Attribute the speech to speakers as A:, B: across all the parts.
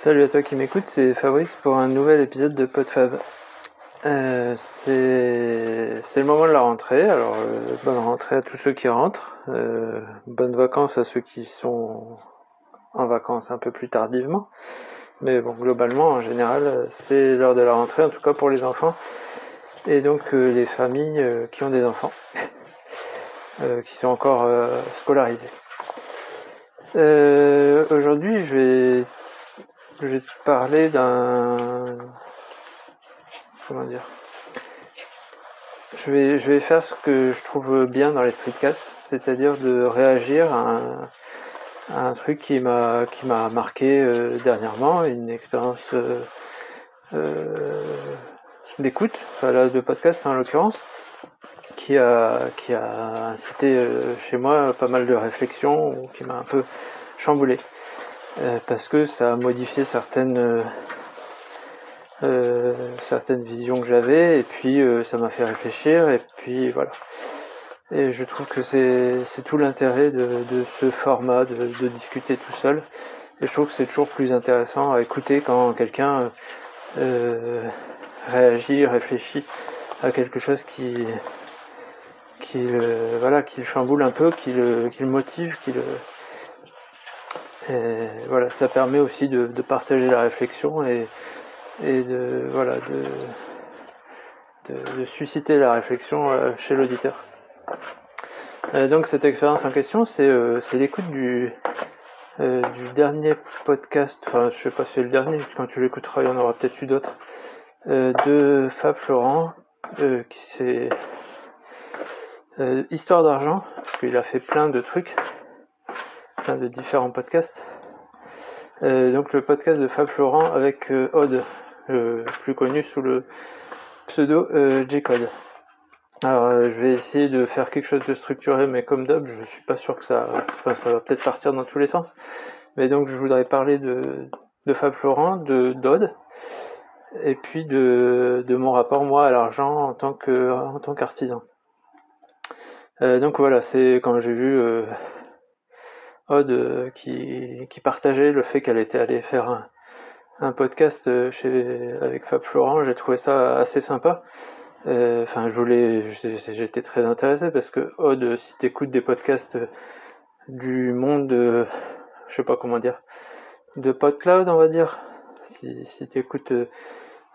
A: Salut à toi qui m'écoute, c'est Fabrice pour un nouvel épisode de PodFab. Euh, c'est le moment de la rentrée, alors euh, bonne rentrée à tous ceux qui rentrent, euh, bonnes vacances à ceux qui sont en vacances un peu plus tardivement. Mais bon, globalement, en général, c'est l'heure de la rentrée, en tout cas pour les enfants, et donc les familles qui ont des enfants, qui sont encore scolarisés. Aujourd'hui, je vais je vais te parler d'un. Comment dire je vais, je vais faire ce que je trouve bien dans les streetcasts, c'est-à-dire de réagir à un, truc qui m'a qui m'a marqué euh, dernièrement, une expérience euh, euh, d'écoute, enfin là de podcast en l'occurrence, qui a qui a incité chez moi pas mal de réflexions, qui m'a un peu chamboulé. Euh, parce que ça a modifié certaines euh, euh, certaines visions que j'avais et puis ça m'a fait réfléchir et puis voilà. Et je trouve que c'est tout l'intérêt de, ce format, de, discuter tout seul. Et je trouve que c'est toujours plus intéressant à écouter quand quelqu'un réagit, réfléchit à quelque chose qui, qui, voilà, qui le chamboule un peu, qui le, qui le motive, qui le, et voilà, ça permet aussi de, partager la réflexion et, de, voilà, de, susciter la réflexion euh, chez l'auditeur. Euh, donc cette expérience en question, c'est euh, l'écoute du, du dernier podcast, enfin je sais pas si c'est le dernier, quand tu l'écouteras il y en aura peut-être eu d'autres, de Fab Florent, qui c'est Histoire d'argent, parce qu'il a fait plein de trucs de différents podcasts. Euh, donc le podcast de Fab Florent avec euh, Odd, plus connu sous le pseudo euh, J-Code. Alors je vais essayer de faire quelque chose de structuré, mais comme d'hab, je suis pas sûr que ça, va peut-être partir dans tous les sens. Mais donc je voudrais parler de, Fab Florent, de Dodd, et puis de, de mon rapport moi à l'argent en tant que en tant qu'artisan. donc voilà, c'est quand j'ai vu Odd euh, qui, partageait le fait qu'elle était allée faire un, podcast euh, avec Fab Florent. J'ai trouvé ça assez sympa. Euh, enfin, je voulais, j'étais très intéressé parce que Odd, si t'écoutes des podcasts du monde, de, je sais pas comment dire, de PodCloud, on va dire, si, si t'écoutes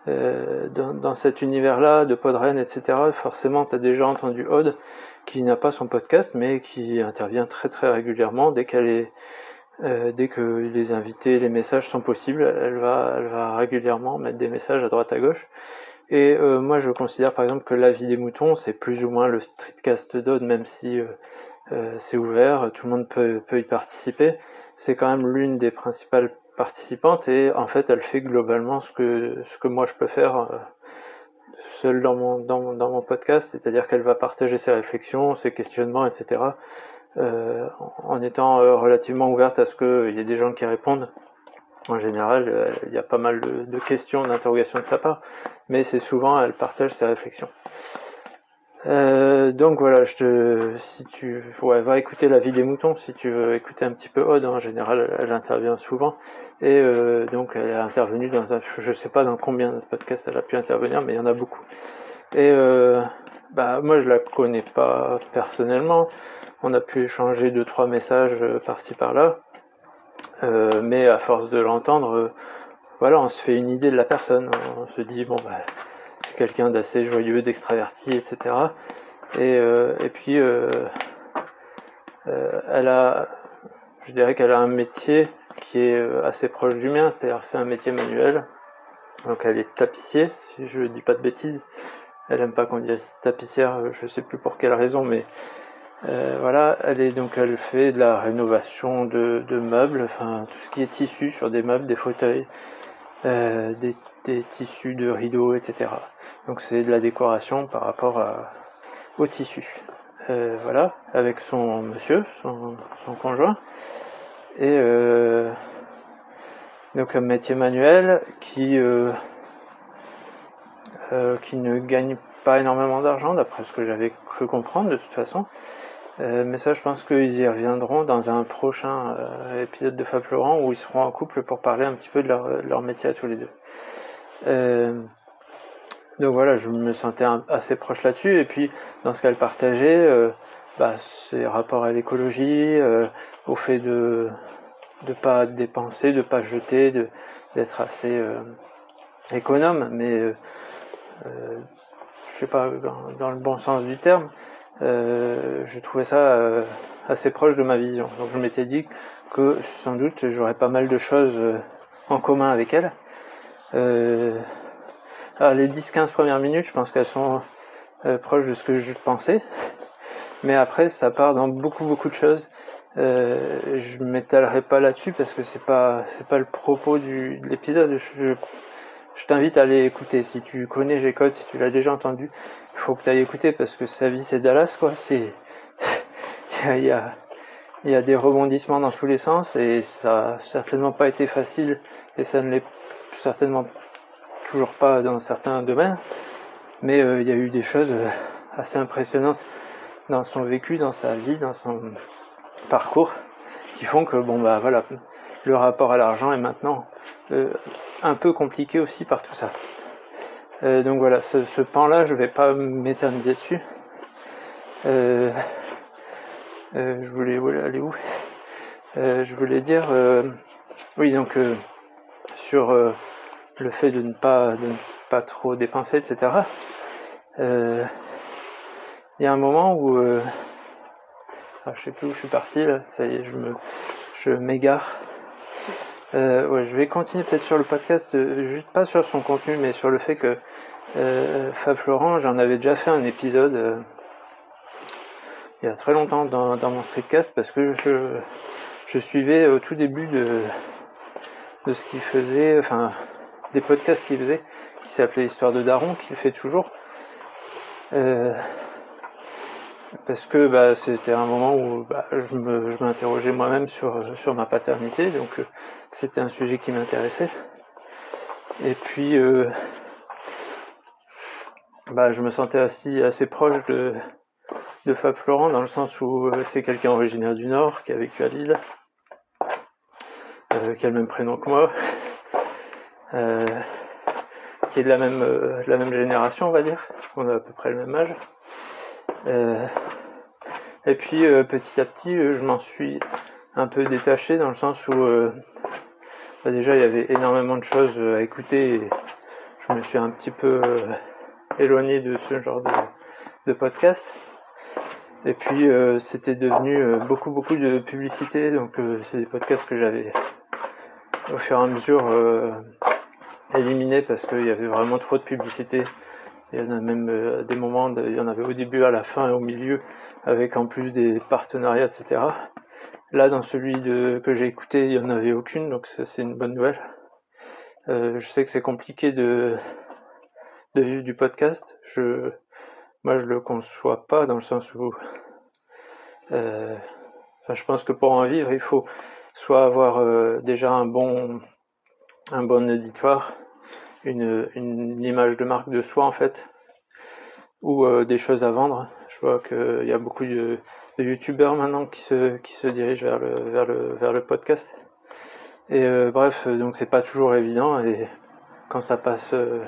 A: euh, dans, cet univers-là de Podren, etc., forcément, tu as déjà entendu Odd qui n'a pas son podcast, mais qui intervient très très régulièrement dès qu'elle est euh, dès que les invités, les messages sont possibles, elle va, elle va régulièrement mettre des messages à droite à gauche. Et euh, moi, je considère par exemple que la vie des moutons, c'est plus ou moins le streetcast d'Odd, même si c'est ouvert, tout le monde peut y participer. C'est quand même l'une des principales participantes et en fait, elle fait globalement ce que ce que moi je peux faire euh, seul dans mon, dans, podcast, c'est-à-dire qu'elle va partager ses réflexions, ses questionnements, etc. Euh, en étant euh, relativement ouverte à ce qu'il y ait des gens qui répondent. En général, il y a pas mal de questions, d'interrogations de sa part, mais c'est souvent elle partage ses réflexions. Euh, donc voilà, si tu, ouais, va écouter la vie des moutons si tu veux écouter un petit peu Odd. En général, elle, intervient souvent et euh, donc elle a intervenu dans un, je sais pas dans combien de podcasts elle a pu intervenir, mais il y en a beaucoup. Et euh, bah moi je la connais pas personnellement. On a pu échanger deux trois messages par-ci par-là, mais à force de l'entendre, voilà, on se fait une idée de la personne. On se dit bon bah quelqu'un d'assez joyeux, d'extraverti, etc. Et, euh, et puis, euh, euh, elle a, je dirais qu'elle a un métier qui est assez proche du mien, c'est-à-dire c'est un métier manuel. Donc elle est tapissier, si je dis pas de bêtises. Elle aime pas qu'on dise tapissière, je sais plus pour quelle raison, mais voilà, elle est donc elle fait de la rénovation de, de, meubles, enfin tout ce qui est tissu sur des meubles, des fauteuils, euh, des, tissus de rideaux, etc. Donc c'est de la décoration par rapport à, au tissu. Euh, voilà, avec son monsieur, son, conjoint. Et euh, donc un métier manuel qui ne gagne pas énormément d'argent, d'après ce que j'avais cru comprendre de toute façon. Mais ça, je pense qu'ils y reviendront dans un prochain épisode de Fab Laurent où ils seront en couple pour parler un petit peu de leur, métier à tous les deux. donc voilà, je me sentais assez proche là-dessus. Et puis, dans ce qu'elle partageait, bah, ses rapports à l'écologie, au fait de de pas dépenser, de pas jeter, d'être assez économe, mais je sais pas, dans, le bon sens du terme, euh, je trouvais ça euh, assez proche de ma vision. Donc je m'étais dit que sans doute j'aurais pas mal de choses euh, en commun avec elle. alors les 10-15 premières minutes, je pense qu'elles sont proches de ce que je pensais. Mais après, ça part dans beaucoup beaucoup de choses. Euh, je m'étalerai pas là-dessus parce que c'est pas c'est pas le propos de l'épisode. T'invite à aller écouter. Si tu connais G-Code, si tu l'as déjà entendu, il faut que tu ailles écouter parce que sa vie c'est Dallas quoi. C'est il y a, des rebondissements dans tous les sens et ça a certainement pas été facile et ça ne l'est certainement toujours pas dans certains domaines. Mais euh, il y a eu des choses euh, assez impressionnantes dans son vécu, dans sa vie, dans son parcours qui font que bon bah voilà le rapport à l'argent est maintenant un peu compliqué aussi par tout ça. Euh, donc voilà, ce, pan-là, je vais pas m'éterniser dessus. Euh, je voulais aller où? Je voulais dire, oui donc sur le fait de ne pas de ne pas trop dépenser, etc. Il y a un moment où ah, je sais plus où je suis parti là, ça y est, je me je m'égare. Euh, je vais continuer peut-être sur le podcast, euh, juste pas sur son contenu, mais sur le fait que euh, Fab Florent, j'en avais déjà fait un épisode il y a très longtemps dans, mon streetcast parce que je, je suivais au tout début de, de ce qu'il faisait, enfin des podcasts qu'il faisait, qui s'appelait Histoire de Daron, qu'il fait toujours. Parce que bah, c'était un moment où bah, je, m'interrogeais moi-même sur, ma paternité, donc euh, c'était un sujet qui m'intéressait. Et puis, euh, bah, je me sentais assez, assez proche de, Fab Florent, dans le sens où euh, c'est quelqu'un originaire du Nord, qui a vécu à Lille, qui a le même prénom que moi, qui est de la même génération, on va dire, on a à peu près le même âge. Euh, et puis euh, petit à petit, euh, je m'en suis un peu détaché dans le sens où bah, déjà il y avait énormément de choses à écouter et je me suis un petit peu éloigné de ce genre de, podcast. Et puis c'était devenu beaucoup beaucoup de publicité, donc c'est des podcasts que j'avais au fur et à mesure éliminés parce qu'il y avait vraiment trop de publicité il y en a même euh, des moments, il y en avait au début, à la fin et au milieu, avec en plus des partenariats, etc. Là, dans celui de, que j'ai écouté, il n'y en avait aucune, donc c'est une bonne nouvelle. Euh, je sais que c'est compliqué de, de vivre du podcast. Je, moi, je le conçois pas dans le sens où, euh, enfin, je pense que pour en vivre, il faut soit avoir déjà un bon, un bon auditoire, une, une, image de marque de soi en fait, ou euh, des choses à vendre. Je vois qu'il y a beaucoup de, de youtubeurs maintenant qui se, qui se dirigent vers le, vers le, vers le podcast. Et euh, bref, donc c'est pas toujours évident et quand ça passe euh,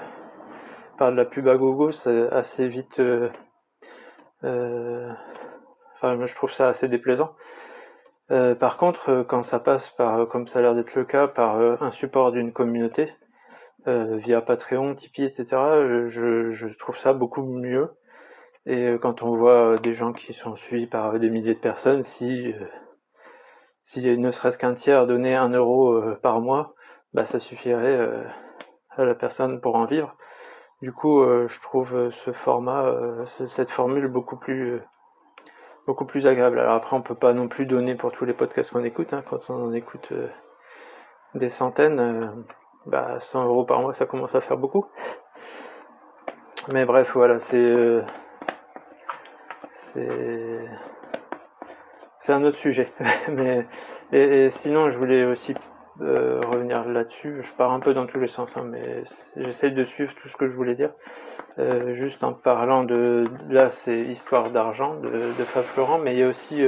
A: par de la pub à gogo, c'est assez vite. enfin, je trouve ça assez déplaisant. par contre, quand ça passe par, comme ça a l'air d'être le cas, par un support d'une communauté, euh, via Patreon, Tipeee, etc. Je, trouve ça beaucoup mieux. Et euh, quand on voit des gens qui sont suivis par des milliers de personnes, si, euh, ne serait-ce qu'un tiers donnait un euro par mois, bah ça suffirait à la personne pour en vivre. Du coup, je trouve ce format, cette formule beaucoup plus agréable. Alors après, on peut pas non plus donner pour tous les podcasts qu'on écoute. Hein. Quand on en écoute des centaines, bah 100 euros par mois ça commence à faire beaucoup mais bref voilà c'est euh, c'est un autre sujet mais et, sinon je voulais aussi revenir là-dessus. Je pars un peu dans tous les sens, hein, mais j'essaie de suivre tout ce que je voulais dire. juste en parlant de là, c'est histoire d'argent de Fab Florent, mais il y a aussi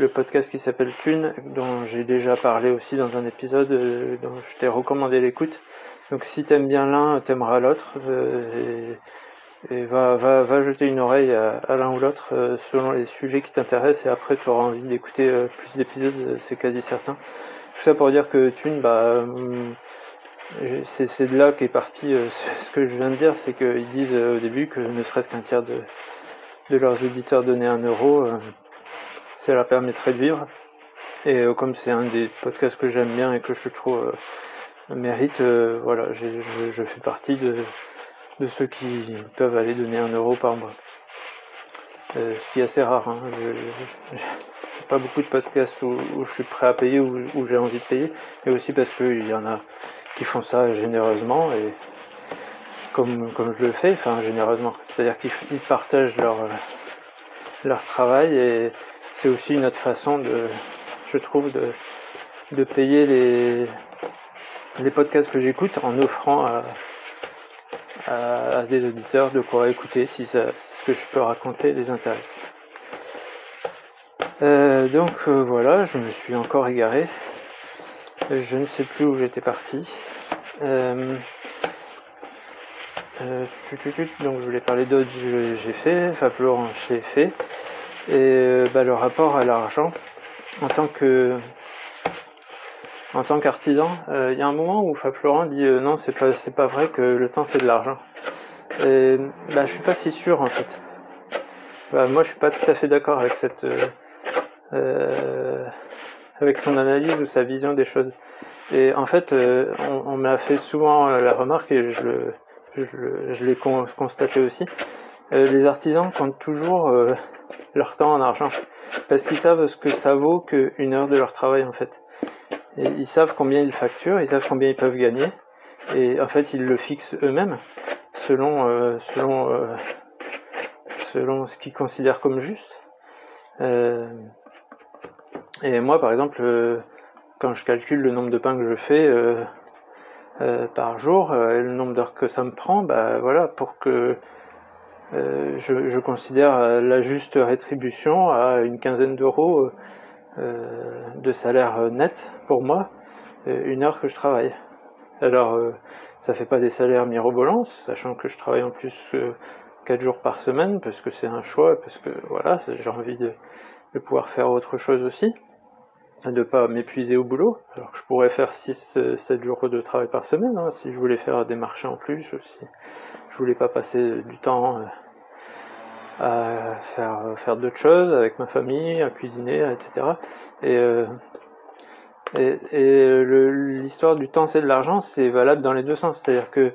A: le podcast qui s'appelle Thune, dont j'ai déjà parlé aussi dans un épisode dont je t'ai recommandé l'écoute. Donc si t'aimes bien l'un, t'aimeras l'autre. et et va, va, va jeter une oreille à, l'un ou l'autre euh, selon les sujets qui t'intéressent et après tu auras envie d'écouter euh, plus d'épisodes, euh, c'est quasi certain. Tout ça pour dire que Thune, bah, c'est de là qu'est parti ce que je viens de dire, c'est qu'ils disent au début que ne serait-ce qu'un tiers de, de leurs auditeurs donner un euro, ça permettrait de vivre. Et comme c'est un des podcasts que j'aime bien et que je trouve mérite, voilà, je, je fais partie de ceux qui peuvent aller donner un euro par mois. Euh, ce qui est assez rare. Hein. Je, pas beaucoup de podcasts où, je suis prêt à payer ou où, j'ai envie de payer, mais aussi parce qu'il y en a qui font ça généreusement et comme, comme je le fais, enfin généreusement, c'est-à-dire qu'ils partagent leur, leur travail et c'est aussi une autre façon de, je trouve, de, payer les, podcasts que j'écoute en offrant à, des auditeurs de quoi écouter si, ce que je peux raconter les intéresse. Euh, donc euh, voilà, je me suis encore égaré. Je ne sais plus où j'étais parti. Euh, donc je voulais parler d'autres j'ai fait, enfin Laurent j'ai fait. Et bah, le rapport à l'argent en tant que en tant qu'artisan, euh, il y a un moment où Fab Florent dit euh, non, c'est pas, c'est pas vrai que le temps c'est de l'argent. Et bah, je suis pas si sûr en fait. Bah, moi, je suis pas tout à fait d'accord avec cette, euh, avec son analyse ou sa vision des choses. Et en fait, on, on m'a fait souvent la remarque et je le, je, l'ai constaté aussi. les artisans comptent toujours leur temps en argent. Parce qu'ils savent ce que ça vaut qu'une heure de leur travail en fait. Ils savent combien ils facturent, ils savent combien ils peuvent gagner, et en fait ils le fixent eux-mêmes selon euh, selon euh, selon ce qu'ils considèrent comme juste. Euh, et moi par exemple, quand je calcule le nombre de pains que je fais par jour, et le nombre d'heures que ça me prend, bah voilà, pour que je, je, considère la juste rétribution à une quinzaine d'euros euh, de salaire euh, net pour moi euh, une heure que je travaille. Alors ça fait pas des salaires mirobolants, sachant que je travaille en plus 4 jours par semaine parce que c'est un choix, parce que voilà, j'ai envie de, pouvoir faire autre chose aussi, de pas m'épuiser au boulot. Alors je pourrais faire 6-7 jours de travail par semaine hein, si je voulais faire des marchés en plus, si je voulais pas passer du temps à faire, faire d'autres choses avec ma famille, à cuisiner, etc. Et, euh, et, l'histoire du temps c'est de l'argent, c'est valable dans les deux sens. C'est-à-dire que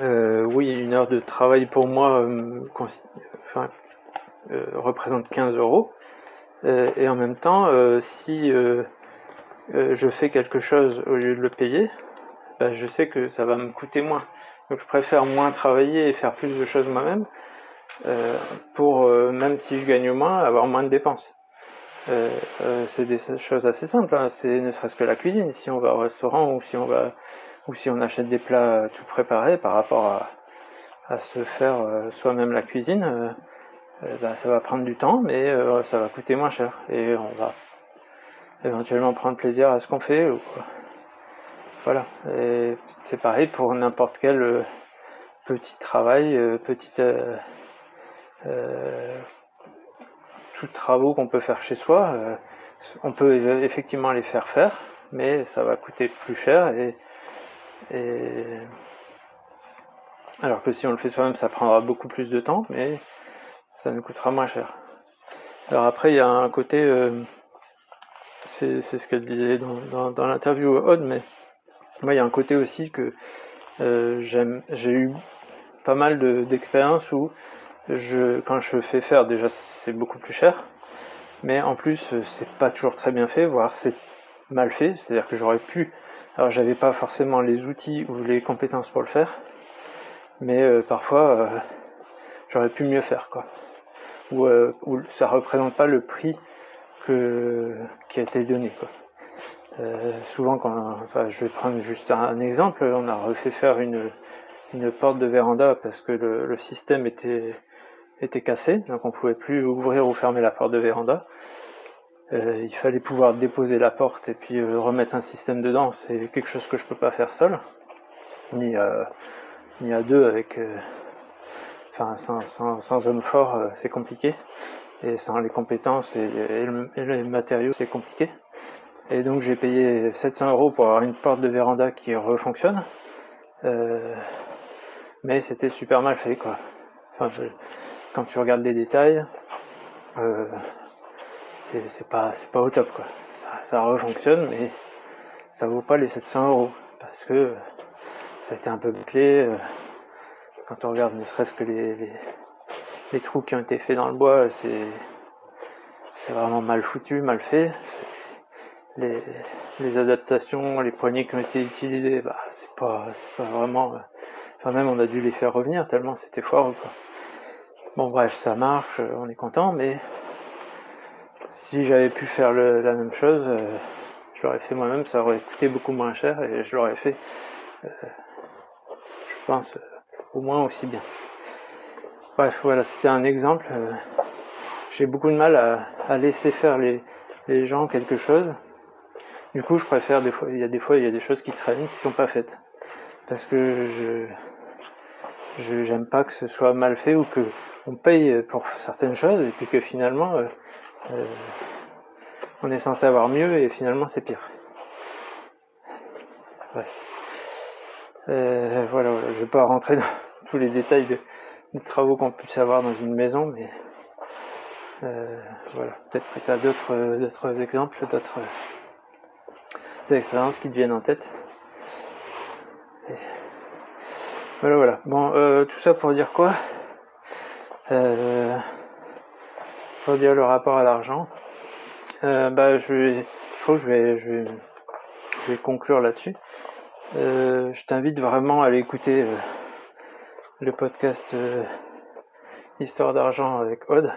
A: euh, oui, une heure de travail pour moi euh, euh, représente 15 euros. Et en même temps, si je fais quelque chose au lieu de le payer, bah, je sais que ça va me coûter moins. Donc je préfère moins travailler et faire plus de choses moi-même euh, pour, euh, même si je gagne moins, avoir moins de dépenses. Euh, c'est des choses assez simples, hein. c'est ne serait-ce que la cuisine. Si on va au restaurant ou si on va ou si on achète des plats tout préparés par rapport à, à se faire soi-même la cuisine, bah, ça va prendre du temps, mais ça va coûter moins cher et on va éventuellement prendre plaisir à ce qu'on fait. Ou, voilà. Et c'est pareil pour n'importe quel petit travail, petite euh, tous travaux qu'on peut faire chez soi, euh, on peut effectivement les faire faire, mais ça va coûter plus cher et, alors que si on le fait soi-même, ça prendra beaucoup plus de temps, mais ça nous coûtera moins cher. Alors après, il y a un côté, euh, c'est ce qu'elle disait dans, l'interview Odd, mais moi, il y a un côté aussi que j'ai eu pas mal d'expériences où je, quand je fais faire, déjà c'est beaucoup plus cher, mais en plus c'est pas toujours très bien fait, voire c'est mal fait, c'est-à-dire que j'aurais pu, alors j'avais pas forcément les outils ou les compétences pour le faire, mais euh, parfois euh, j'aurais pu mieux faire quoi, ou, euh, ça représente pas le prix que, qui a été donné quoi. souvent, quand, je vais prendre juste un, exemple, on a refait faire une, une porte de véranda parce que le, système était, était cassé, donc on pouvait plus ouvrir ou fermer la porte de véranda. il fallait pouvoir déposer la porte et puis remettre un système dedans. C'est quelque chose que je peux pas faire seul, ni, ni à deux avec enfin sans, sans, homme fort euh, c'est compliqué. Et sans les compétences et, les matériaux c'est compliqué. Et donc j'ai payé 700 euros pour avoir une porte de véranda qui refonctionne. Euh, mais c'était super mal fait quoi. Enfin quand tu regardes les détails euh, c'est pas au top quoi. Ça, ça refonctionne mais ça vaut pas les 700 euros parce que ça a été un peu bouclé quand on regarde ne serait-ce que les, trous qui ont été faits dans le bois, c'est vraiment mal foutu, mal fait. Les, adaptations, les poignées qui ont été utilisées, bah, c'est pas, pas vraiment. Enfin, même on a dû les faire revenir tellement c'était fort. Bon, bref, ça marche, on est content, mais si j'avais pu faire la même chose, euh, je l'aurais fait moi-même, ça aurait coûté beaucoup moins cher et je l'aurais fait, euh, je pense, au moins aussi bien. Bref, voilà, c'était un exemple. Euh, j'ai beaucoup de mal à, laisser faire les, gens quelque chose. Du coup, je préfère des fois, il y a des fois, il y a des choses qui traînent, qui sont pas faites. Parce que je, je j'aime pas que ce soit mal fait ou que on paye pour certaines choses et puis que finalement, euh, euh, on est censé avoir mieux et finalement c'est pire. Bref. Euh, voilà, je vais pas rentrer dans tous les détails de, des travaux qu'on puisse avoir dans une maison, mais euh, voilà, peut-être que tu as d'autres, d'autres exemples, d'autres euh, expériences qui te viennent en tête. voilà, voilà. Bon, tout ça pour dire quoi? Pour dire le rapport à l'argent. bah, je, crois que je vais conclure là-dessus. Euh, je t'invite vraiment à aller écouter euh, le podcast euh, Histoire d'argent avec Aude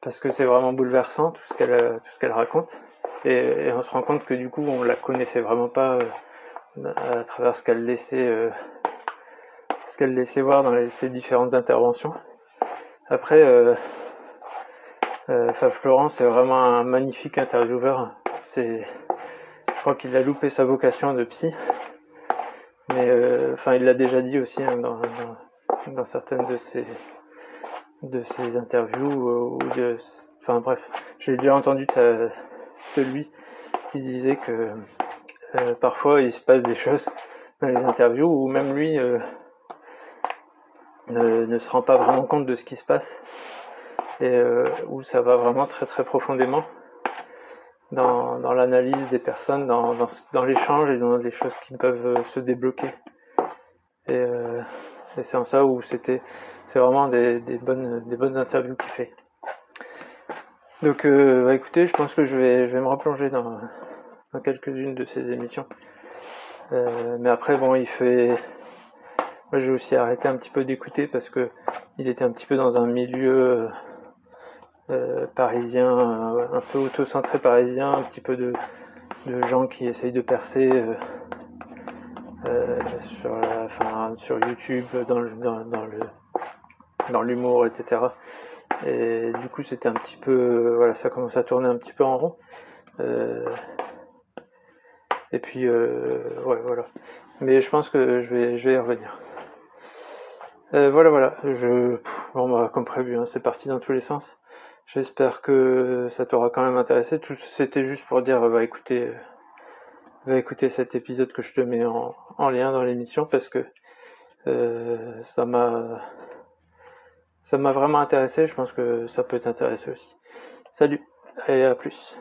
A: parce que c'est vraiment bouleversant tout ce qu'elle raconte et, on se rend compte que du coup on la connaissait vraiment pas à travers ce qu'elle laissait ce qu'elle laissait voir dans ses différentes interventions. Après Fab Florent c'est vraiment un magnifique intervieweur. Je crois qu'il a loupé sa vocation de psy. Mais euh, enfin, il l'a déjà dit aussi hein, dans, certaines de ses, interviews euh, enfin bref, j'ai déjà entendu de, lui qui disait que euh, parfois il se passe des choses dans les interviews où même lui ne, se rend pas vraiment compte de ce qui se passe et où ça va vraiment très très profondément dans, dans l'analyse des personnes, dans, dans, l'échange et dans les choses qui peuvent euh, se débloquer. Et, euh, et c'est en ça où c'était, c'est vraiment des, des, bonnes, des bonnes interviews qu'il fait. Donc, euh, bah, écoutez, je pense que je vais, je vais me replonger dans, dans quelques-unes de ces émissions. Mais après, bon, il fait. Moi, j'ai aussi arrêté un petit peu d'écouter parce que il était un petit peu dans un milieu euh, parisien, euh, un peu auto-centré parisien, un petit peu de, gens qui essayent de percer euh, sur, la, sur YouTube, dans le, dans, l'humour, etc. Et du coup, c'était un petit peu, voilà, ça commence à tourner un petit peu en rond. et puis, ouais, voilà. Mais je pense que je vais, je vais y revenir. voilà, voilà. Je, bon, bah, comme prévu, hein, c'est parti dans tous les sens. J'espère que ça t'aura quand même intéressé. Tout c'était juste pour dire va écouter va écouter cet épisode que je te mets en, lien dans l'émission parce que euh, ça m'a ça m'a vraiment intéressé. Je pense que ça peut t'intéresser aussi. Salut et à plus.